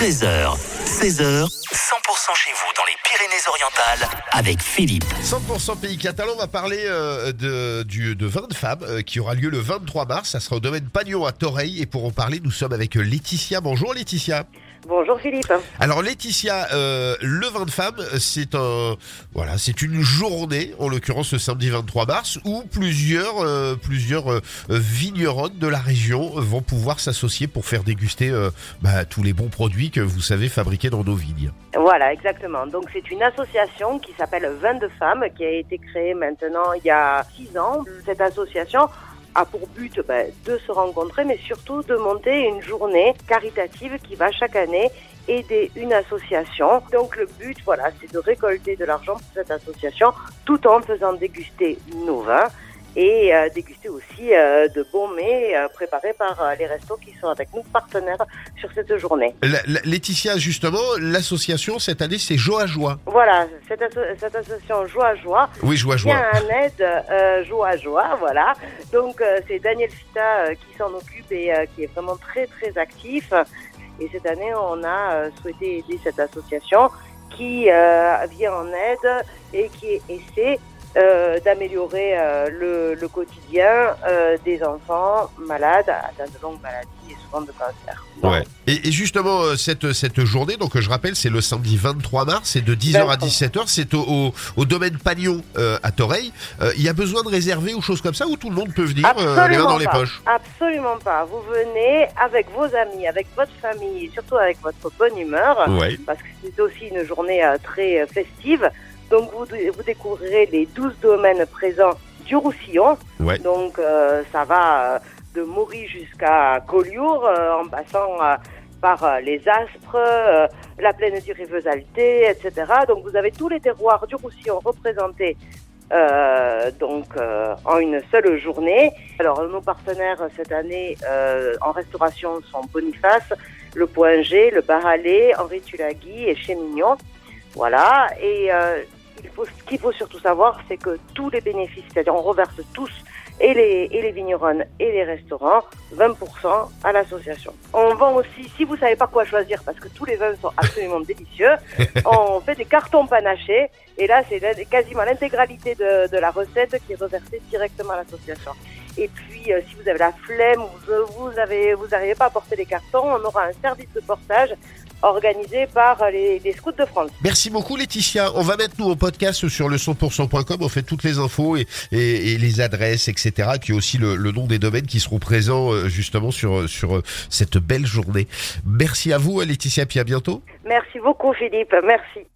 13h, 16h, 100% chez vous dans les Pyrénées-Orientales avec Philippe. 100% pays catalan, on va parler euh, de, du, de vin de femmes euh, qui aura lieu le 23 mars. Ça sera au domaine Pagnon à Toreil. Et pour en parler, nous sommes avec Laetitia. Bonjour Laetitia. Bonjour Philippe. Alors Laetitia, euh, le vin de femmes, c'est un voilà, c'est une journée, en l'occurrence le samedi 23 mars, où plusieurs euh, plusieurs euh, vigneronnes de la région vont pouvoir s'associer pour faire déguster bah, tous les bons produits que vous savez fabriquer dans nos vignes. Voilà, exactement. Donc c'est une association qui s'appelle Vin de femmes qui a été créée maintenant il y a six ans. Cette association a pour but ben, de se rencontrer, mais surtout de monter une journée caritative qui va chaque année aider une association. Donc le but, voilà, c'est de récolter de l'argent pour cette association, tout en faisant déguster nos vins et euh, déguster aussi euh, de bons mets euh, préparés par euh, les restos qui sont avec nous partenaires sur cette journée. La- la- Laetitia, justement, l'association cette année, c'est Joie à Joie. Voilà, cette, asso- cette association Joie à Joie Oui, Joie à vient Joie. en aide euh, Joie à Joie, voilà. Donc euh, c'est Daniel Fita euh, qui s'en occupe et euh, qui est vraiment très très actif. Et cette année, on a euh, souhaité aider cette association qui euh, vient en aide et qui essaie d'améliorer euh, le, le quotidien euh, des enfants malades, atteints de longues maladies et souvent de cancer. Ouais. Et, et justement, euh, cette, cette journée, donc euh, je rappelle, c'est le samedi 23 mars, c'est de 10h à 17h, c'est au, au, au domaine Pagnon euh, à Toreil. Euh, Il y a besoin de réserver ou choses comme ça, ou tout le monde peut venir euh, les mains dans les poches? Absolument pas. Vous venez avec vos amis, avec votre famille et surtout avec votre bonne humeur. Ouais. parce que c'est aussi une journée euh, très euh, festive. Donc vous, vous découvrirez les 12 domaines présents du Roussillon. Ouais. Donc euh, ça va euh, de Maury jusqu'à Collioure, euh, en passant euh, par euh, les Aspres, euh, la plaine du Rivesalté, etc. Donc vous avez tous les terroirs du Roussillon représentés euh, donc euh, en une seule journée. Alors nos partenaires cette année euh, en restauration sont Boniface, le Point G, le Bar Allé, Henri Tulagui et chez Mignon. Voilà. Et euh, il faut, ce qu'il faut surtout savoir, c'est que tous les bénéfices, c'est-à-dire on reverse tous, et les, et les vigneronnes et les restaurants, 20% à l'association. On vend aussi, si vous savez pas quoi choisir, parce que tous les vins sont absolument délicieux, on fait des cartons panachés, et là c'est quasiment l'intégralité de, de la recette qui est reversée directement à l'association. Et puis, euh, si vous avez la flemme ou vous, vous avez, vous n'arrivez pas à porter les cartons, on aura un service de portage organisé par euh, les, les scouts de France. Merci beaucoup Laetitia. On va mettre nous au podcast sur le 100%.com. On fait toutes les infos et, et, et les adresses, etc. Et puis aussi le, le nom des domaines qui seront présents euh, justement sur, sur euh, cette belle journée. Merci à vous Laetitia, puis à bientôt. Merci beaucoup Philippe, merci.